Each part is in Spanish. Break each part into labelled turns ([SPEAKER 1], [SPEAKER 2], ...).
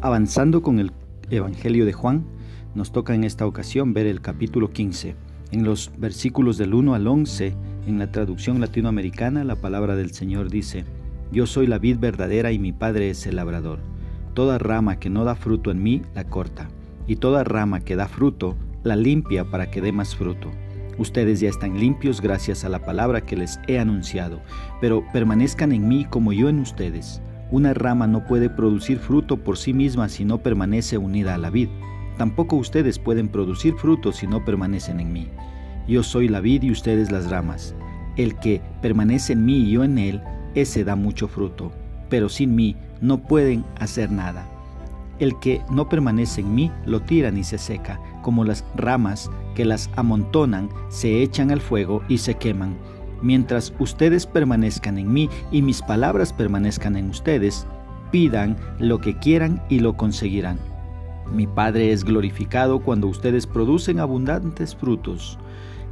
[SPEAKER 1] Avanzando con el Evangelio de Juan, nos toca en esta ocasión ver el capítulo 15. En los versículos del 1 al 11, en la traducción latinoamericana, la palabra del Señor dice, Yo soy la vid verdadera y mi Padre es el labrador. Toda rama que no da fruto en mí, la corta, y toda rama que da fruto, la limpia para que dé más fruto. Ustedes ya están limpios gracias a la palabra que les he anunciado, pero permanezcan en mí como yo en ustedes. Una rama no puede producir fruto por sí misma si no permanece unida a la vid. Tampoco ustedes pueden producir fruto si no permanecen en mí. Yo soy la vid y ustedes las ramas. El que permanece en mí y yo en él, ese da mucho fruto. Pero sin mí no pueden hacer nada. El que no permanece en mí lo tiran y se seca, como las ramas que las amontonan, se echan al fuego y se queman. Mientras ustedes permanezcan en mí y mis palabras permanezcan en ustedes, pidan lo que quieran y lo conseguirán. Mi Padre es glorificado cuando ustedes producen abundantes frutos.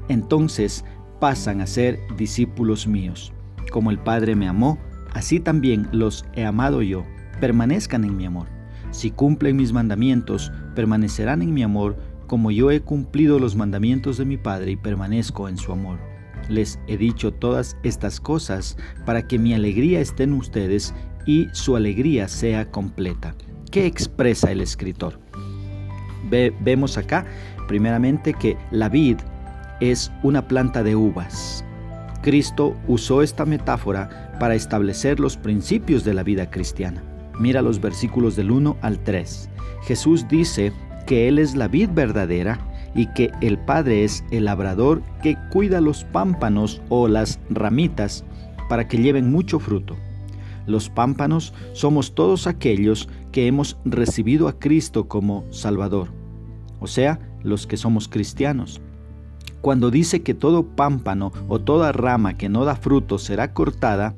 [SPEAKER 1] Entonces pasan a ser discípulos míos. Como el Padre me amó, así también los he amado yo. Permanezcan en mi amor. Si cumplen mis mandamientos, permanecerán en mi amor, como yo he cumplido los mandamientos de mi Padre y permanezco en su amor. Les he dicho todas estas cosas para que mi alegría esté en ustedes y su alegría sea completa. ¿Qué expresa el escritor? vemos acá, primeramente, que la vid es una planta de uvas. Cristo usó esta metáfora para establecer los principios de la vida cristiana. Mira los versículos del 1 al 3. Jesús dice que Él es la vid verdadera y que el Padre es el labrador que cuida los pámpanos o las ramitas para que lleven mucho fruto. Los pámpanos somos todos aquellos que hemos recibido a Cristo como Salvador, o sea, los que somos cristianos. Cuando dice que todo pámpano o toda rama que no da fruto será cortada,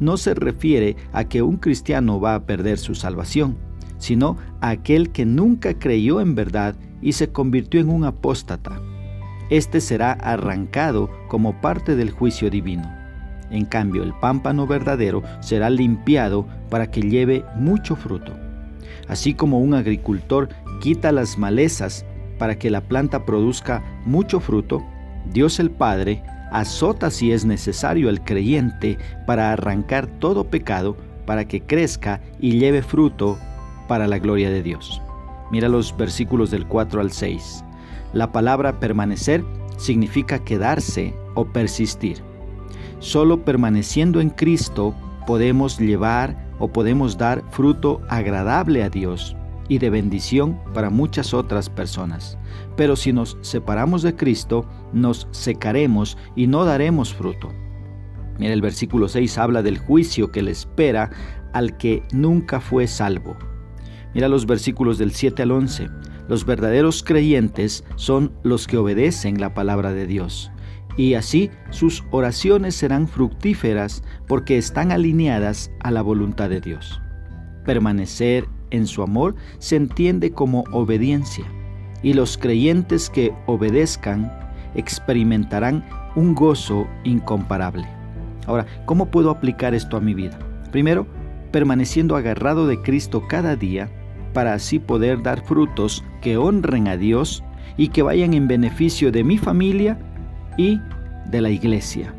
[SPEAKER 1] no se refiere a que un cristiano va a perder su salvación, sino aquel que nunca creyó en verdad y se convirtió en un apóstata. Este será arrancado como parte del juicio divino. En cambio, el pámpano verdadero será limpiado para que lleve mucho fruto. Así como un agricultor quita las malezas para que la planta produzca mucho fruto, Dios el Padre azota si es necesario al creyente para arrancar todo pecado para que crezca y lleve fruto para la gloria de Dios. Mira los versículos del 4 al 6. La palabra permanecer significa quedarse o persistir. Solo permaneciendo en Cristo podemos llevar o podemos dar fruto agradable a Dios y de bendición para muchas otras personas. Pero si nos separamos de Cristo, nos secaremos y no daremos fruto. Mira, el versículo 6 habla del juicio que le espera al que nunca fue salvo. Mira los versículos del 7 al 11. Los verdaderos creyentes son los que obedecen la palabra de Dios. Y así sus oraciones serán fructíferas porque están alineadas a la voluntad de Dios. Permanecer en su amor se entiende como obediencia. Y los creyentes que obedezcan experimentarán un gozo incomparable. Ahora, ¿cómo puedo aplicar esto a mi vida? Primero, permaneciendo agarrado de Cristo cada día para así poder dar frutos que honren a Dios y que vayan en beneficio de mi familia y de la iglesia.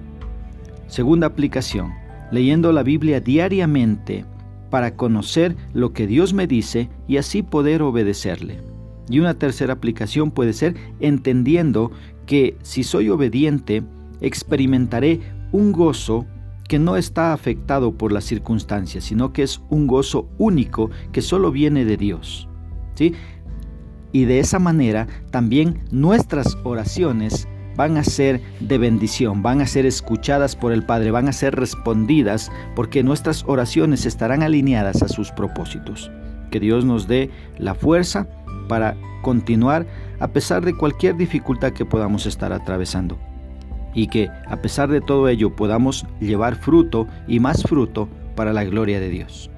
[SPEAKER 1] Segunda aplicación, leyendo la Biblia diariamente para conocer lo que Dios me dice y así poder obedecerle. Y una tercera aplicación puede ser entendiendo que si soy obediente, experimentaré un gozo que no está afectado por las circunstancias, sino que es un gozo único que solo viene de Dios. ¿sí? Y de esa manera también nuestras oraciones van a ser de bendición, van a ser escuchadas por el Padre, van a ser respondidas porque nuestras oraciones estarán alineadas a sus propósitos. Que Dios nos dé la fuerza para continuar a pesar de cualquier dificultad que podamos estar atravesando. Y que a pesar de todo ello podamos llevar fruto y más fruto para la gloria de Dios.